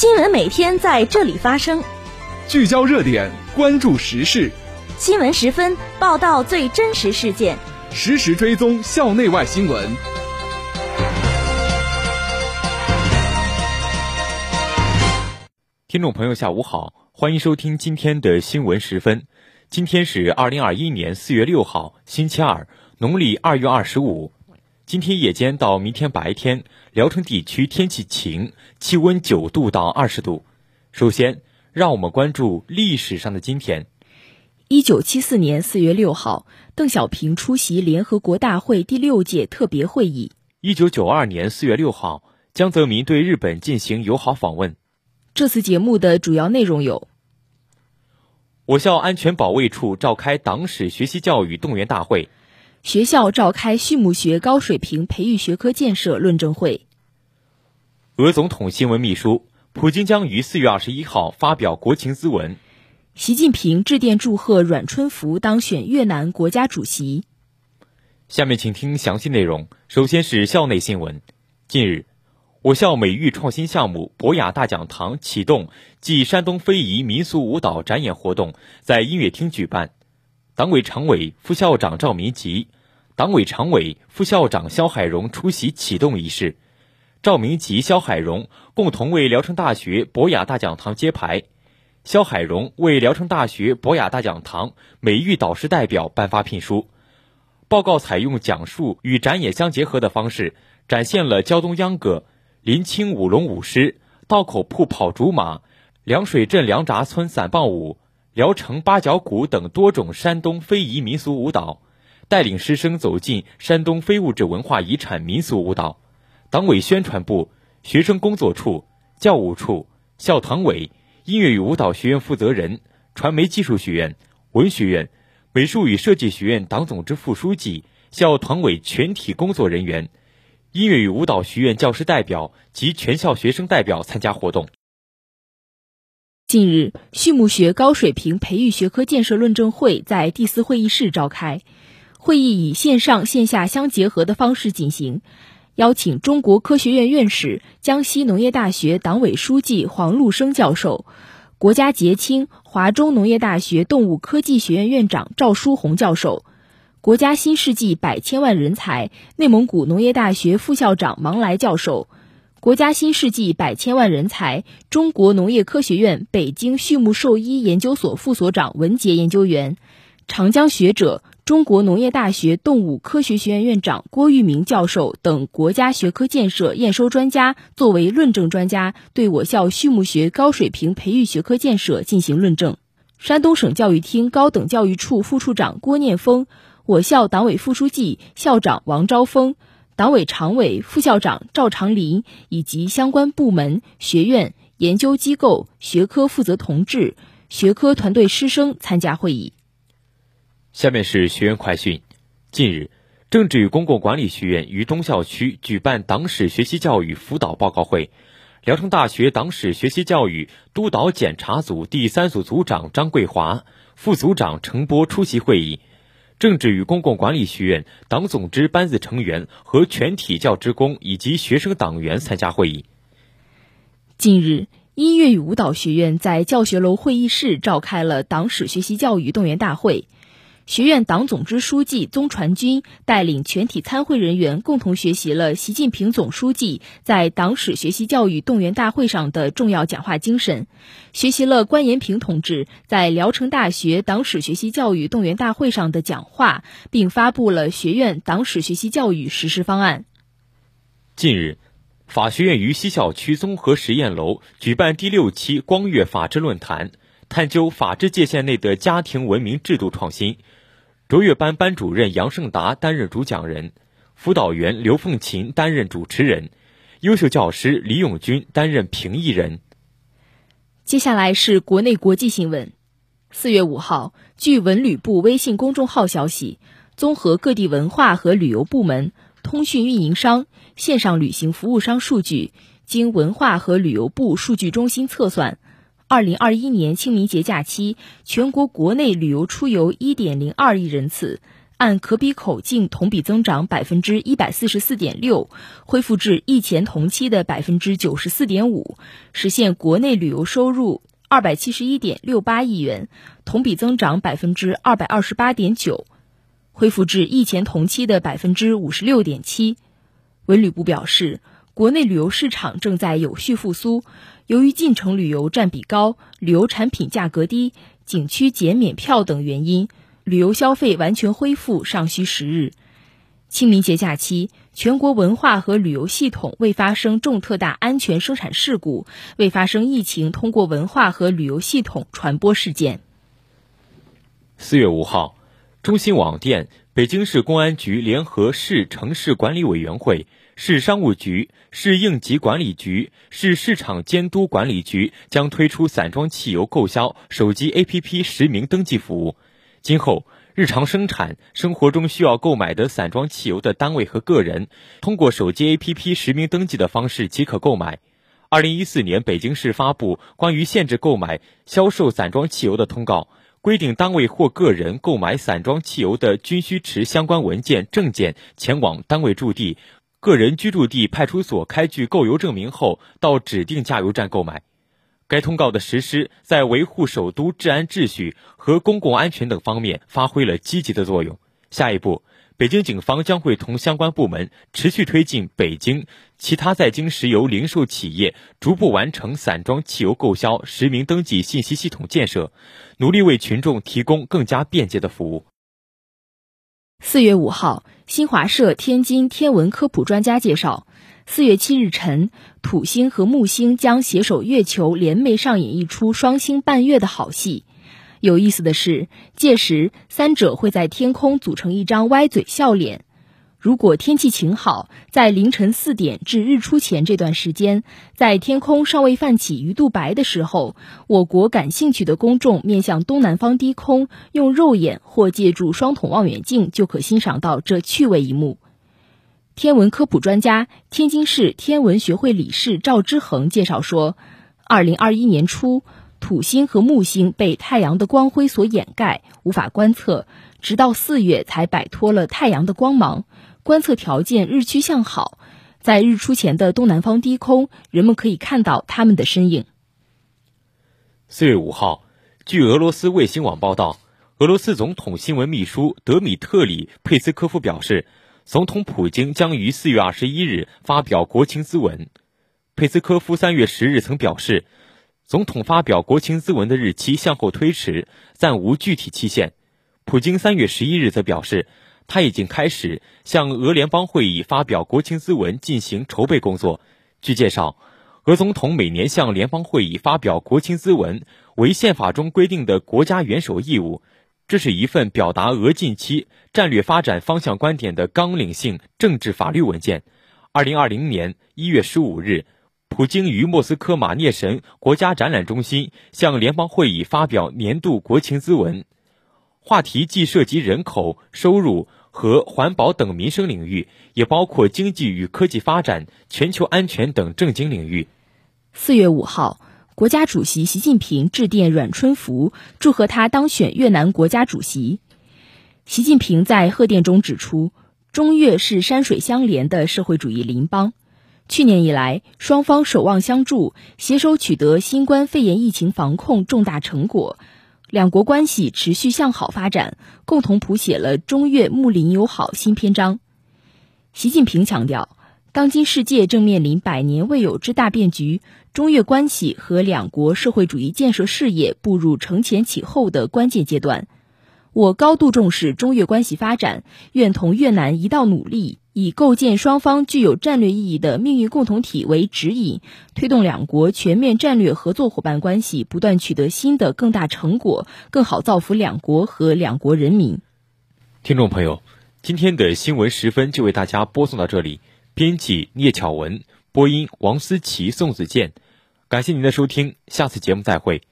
新闻每天在这里发生，聚焦热点，关注时事。新闻十分报道最真实事件，实时追踪校内外新闻。听众朋友，下午好，欢迎收听今天的新闻十分。今天是二零二一年四月六号，星期二，农历二月二十五。今天夜间到明天白天，聊城地区天气晴，气温九度到二十度。首先，让我们关注历史上的今天。一九七四年四月六号，邓小平出席联合国大会第六届特别会议。一九九二年四月六号，江泽民对日本进行友好访问。这次节目的主要内容有：我校安全保卫处召开党史学习教育动员大会。学校召开畜牧学高水平培育学科建设论证会。俄总统新闻秘书普京将于四月二十一号发表国情咨文。习近平致电祝贺阮春福当选越南国家主席。下面请听详细内容。首先是校内新闻。近日，我校美育创新项目博雅大讲堂启动暨山东非遗民俗舞蹈展演活动在音乐厅举办。党委常委、副校长赵明吉，党委常委、副校长肖海荣出席启动仪式。赵明吉、肖海荣共同为聊城大学博雅大讲堂揭牌。肖海荣为聊城大学博雅大讲堂美育导师代表颁发聘书。报告采用讲述与展演相结合的方式，展现了胶东秧歌、临清舞龙舞狮、道口铺跑竹马、凉水镇凉闸村散棒舞。聊城八角鼓等多种山东非遗民俗舞蹈，带领师生走进山东非物质文化遗产民俗舞蹈。党委宣传部、学生工作处、教务处、校团委、音乐与舞蹈学院负责人、传媒技术学院、文学院、美术与设计学院党总支副书记、校团委全体工作人员、音乐与舞蹈学院教师代表及全校学生代表参加活动。近日，畜牧学高水平培育学科建设论证会在第四会议室召开。会议以线上线下相结合的方式进行，邀请中国科学院院士、江西农业大学党委书记黄禄生教授，国家杰青华中农业大学动物科技学院院长赵书红教授，国家新世纪百千万人才内蒙古农业大学副校长王来教授。国家新世纪百千万人才，中国农业科学院北京畜牧兽医研究所副所长文杰研究员，长江学者、中国农业大学动物科学学院院长郭玉明教授等国家学科建设验收专家作为论证专家，对我校畜牧学高水平培育学科建设进行论证。山东省教育厅高等教育处副处长郭念峰，我校党委副书记、校长王昭峰。党委常委、副校长赵长林以及相关部门、学院、研究机构、学科负责同志、学科团队师生参加会议。下面是学员快讯：近日，政治与公共管理学院于中校区举办党史学习教育辅导报告会，聊城大学党史学习教育督导检查组第三组组长张桂华、副组长程波出席会议。政治与公共管理学院党总支班子成员和全体教职工以及学生党员参加会议。近日，音乐与舞蹈学院在教学楼会议室召开了党史学习教育动员大会。学院党总支书记宗传军带领全体参会人员共同学习了习近平总书记在党史学习教育动员大会上的重要讲话精神，学习了关延平同志在聊城大学党史学习教育动员大会上的讲话，并发布了学院党史学习教育实施方案。近日，法学院于西校区综合实验楼举办第六期光岳法治论坛，探究法治界限内的家庭文明制度创新。卓越班班主任杨胜达担任主讲人，辅导员刘凤琴担任主持人，优秀教师李永军担任评议人。接下来是国内国际新闻。四月五号，据文旅部微信公众号消息，综合各地文化和旅游部门、通讯运营商、线上旅行服务商数据，经文化和旅游部数据中心测算。二零二一年清明节假期，全国国内旅游出游一点零二亿人次，按可比口径同比增长百分之一百四十四点六，恢复至疫前同期的百分之九十四点五，实现国内旅游收入二百七十一点六八亿元，同比增长百分之二百二十八点九，恢复至疫前同期的百分之五十六点七。文旅部表示。国内旅游市场正在有序复苏，由于进城旅游占比高、旅游产品价格低、景区减免票等原因，旅游消费完全恢复尚需时日。清明节假期，全国文化和旅游系统未发生重特大安全生产事故，未发生疫情通过文化和旅游系统传播事件。四月五号，中新网电、北京市公安局联合市城市管理委员会。市商务局、市应急管理局、市市场监督管理局将推出散装汽油购销手机 APP 实名登记服务。今后，日常生产生活中需要购买的散装汽油的单位和个人，通过手机 APP 实名登记的方式即可购买。二零一四年，北京市发布关于限制购买、销售散装汽油的通告，规定单位或个人购买散装汽油的，均需持相关文件证件前往单位驻地。个人居住地派出所开具购油证明后，到指定加油站购买。该通告的实施，在维护首都治安秩序和公共安全等方面发挥了积极的作用。下一步，北京警方将会同相关部门持续推进北京其他在京石油零售企业逐步完成散装汽油购销实名登记信息系统建设，努力为群众提供更加便捷的服务。四月五号，新华社天津天文科普专家介绍，四月七日晨，土星和木星将携手月球联袂上演一出双星伴月的好戏。有意思的是，届时三者会在天空组成一张歪嘴笑脸。如果天气晴好，在凌晨四点至日出前这段时间，在天空尚未泛起鱼肚白的时候，我国感兴趣的公众面向东南方低空，用肉眼或借助双筒望远镜就可欣赏到这趣味一幕。天文科普专家、天津市天文学会理事赵之恒介绍说，二零二一年初，土星和木星被太阳的光辉所掩盖，无法观测，直到四月才摆脱了太阳的光芒。观测条件日趋向好，在日出前的东南方低空，人们可以看到他们的身影。四月五号，据俄罗斯卫星网报道，俄罗斯总统新闻秘书德米特里佩斯科夫表示，总统普京将于四月二十一日发表国情咨文。佩斯科夫三月十日曾表示，总统发表国情咨文的日期向后推迟，暂无具体期限。普京三月十一日则表示。他已经开始向俄联邦会议发表国情咨文进行筹备工作。据介绍，俄总统每年向联邦会议发表国情咨文为宪法中规定的国家元首义务，这是一份表达俄近期战略发展方向观点的纲领性政治法律文件。二零二零年一月十五日，普京于莫斯科马涅神国家展览中心向联邦会议发表年度国情咨文，话题既涉及人口、收入。和环保等民生领域，也包括经济与科技发展、全球安全等政经领域。四月五号，国家主席习近平致电阮春福，祝贺他当选越南国家主席。习近平在贺电中指出，中越是山水相连的社会主义邻邦。去年以来，双方守望相助，携手取得新冠肺炎疫情防控重大成果。两国关系持续向好发展，共同谱写了中越睦邻友好新篇章。习近平强调，当今世界正面临百年未有之大变局，中越关系和两国社会主义建设事业步入承前启后的关键阶段。我高度重视中越关系发展，愿同越南一道努力。以构建双方具有战略意义的命运共同体为指引，推动两国全面战略合作伙伴关系不断取得新的更大成果，更好造福两国和两国人民。听众朋友，今天的新闻时分就为大家播送到这里。编辑聂巧文，播音王思琪、宋子健。感谢您的收听，下次节目再会。